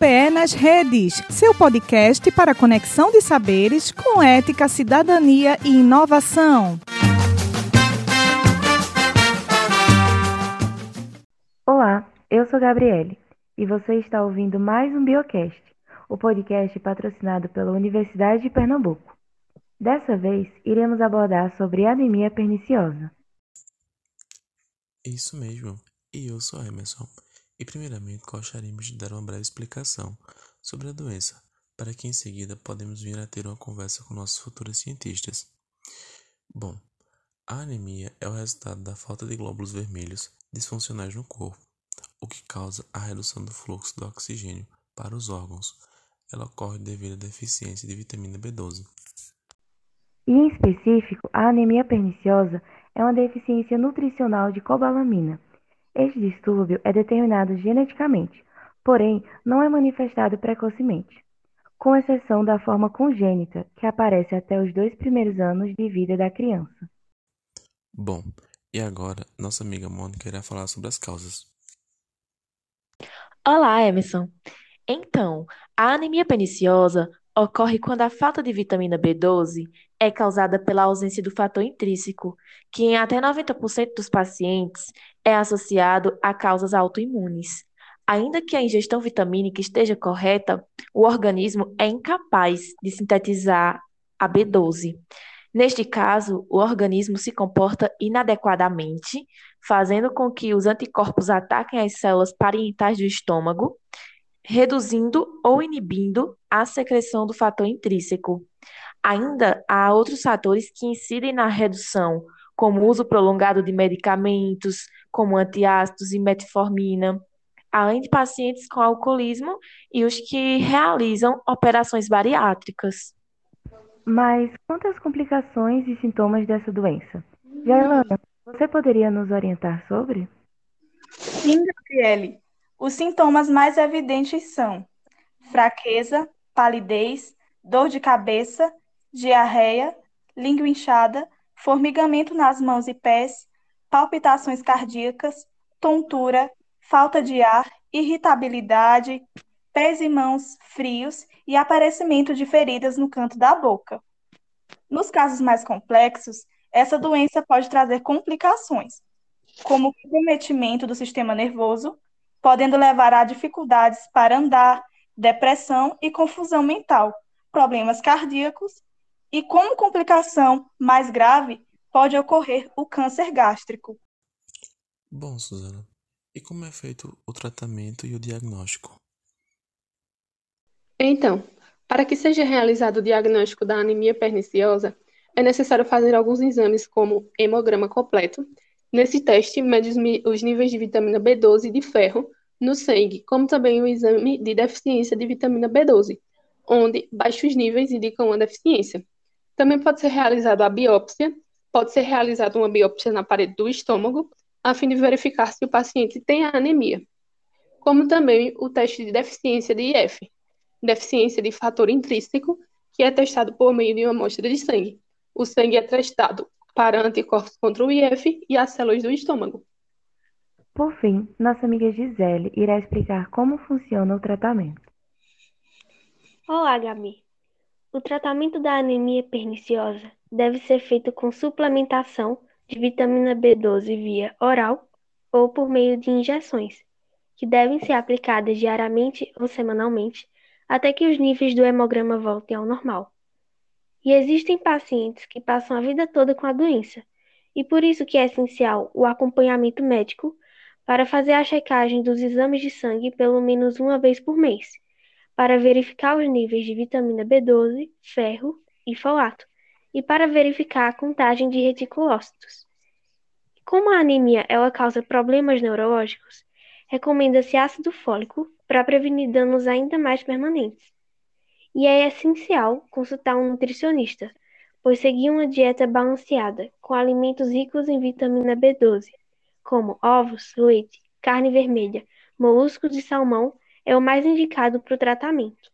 nas Redes, seu podcast para conexão de saberes com ética, cidadania e inovação. Olá, eu sou Gabriele e você está ouvindo mais um Biocast, o podcast patrocinado pela Universidade de Pernambuco. Dessa vez, iremos abordar sobre anemia perniciosa. Isso mesmo, e eu sou Emerson. E primeiramente gostaríamos de dar uma breve explicação sobre a doença, para que em seguida podemos vir a ter uma conversa com nossos futuros cientistas. Bom, a anemia é o resultado da falta de glóbulos vermelhos disfuncionais no corpo, o que causa a redução do fluxo do oxigênio para os órgãos. Ela ocorre devido à deficiência de vitamina B12. E em específico, a anemia perniciosa é uma deficiência nutricional de cobalamina. Este distúrbio é determinado geneticamente, porém não é manifestado precocemente, com exceção da forma congênita, que aparece até os dois primeiros anos de vida da criança. Bom, e agora nossa amiga Mônica irá falar sobre as causas. Olá, Emerson. Então, a anemia perniciosa ocorre quando a falta de vitamina B12 é causada pela ausência do fator intrínseco, que em até 90% dos pacientes é associado a causas autoimunes. Ainda que a ingestão vitamínica esteja correta, o organismo é incapaz de sintetizar a B12. Neste caso, o organismo se comporta inadequadamente, fazendo com que os anticorpos ataquem as células parietais do estômago, reduzindo ou inibindo a secreção do fator intrínseco. Ainda há outros fatores que incidem na redução, como o uso prolongado de medicamentos, como antiácidos e metformina, além de pacientes com alcoolismo e os que realizam operações bariátricas. Mas quantas complicações e sintomas dessa doença? Jailana, você poderia nos orientar sobre? Sim, Gabriele. Os sintomas mais evidentes são fraqueza, palidez, dor de cabeça, diarreia, língua inchada, formigamento nas mãos e pés, palpitações cardíacas, tontura, falta de ar, irritabilidade, pés e mãos frios e aparecimento de feridas no canto da boca. Nos casos mais complexos, essa doença pode trazer complicações, como comprometimento do sistema nervoso, podendo levar a dificuldades para andar, depressão e confusão mental, problemas cardíacos e, como complicação mais grave, pode ocorrer o câncer gástrico. Bom, Suzana, e como é feito o tratamento e o diagnóstico? Então, para que seja realizado o diagnóstico da anemia perniciosa, é necessário fazer alguns exames, como hemograma completo. Nesse teste, mede os níveis de vitamina B12 e de ferro no sangue, como também o exame de deficiência de vitamina B12, onde baixos níveis indicam uma deficiência. Também pode ser realizada a biópsia, pode ser realizada uma biópsia na parede do estômago, a fim de verificar se o paciente tem anemia, como também o teste de deficiência de IF, deficiência de fator intrínseco, que é testado por meio de uma amostra de sangue. O sangue é testado para anticorpos contra o IF e as células do estômago. Por fim, nossa amiga Gisele irá explicar como funciona o tratamento. Olá, Gabi. O tratamento da anemia perniciosa deve ser feito com suplementação de vitamina B12 via oral ou por meio de injeções, que devem ser aplicadas diariamente ou semanalmente até que os níveis do hemograma voltem ao normal. E existem pacientes que passam a vida toda com a doença, e por isso que é essencial o acompanhamento médico para fazer a checagem dos exames de sangue pelo menos uma vez por mês, para verificar os níveis de vitamina B12, ferro e folato, e para verificar a contagem de reticulócitos. Como a anemia ela causa problemas neurológicos, recomenda-se ácido fólico para prevenir danos ainda mais permanentes. E é essencial consultar um nutricionista, pois seguir uma dieta balanceada com alimentos ricos em vitamina B12, como ovos, leite, carne vermelha, moluscos e salmão, é o mais indicado para o tratamento.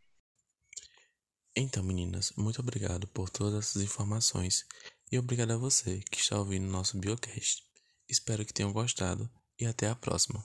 Então, meninas, muito obrigado por todas essas informações e obrigado a você que está ouvindo nosso Biocast. Espero que tenham gostado e até a próxima.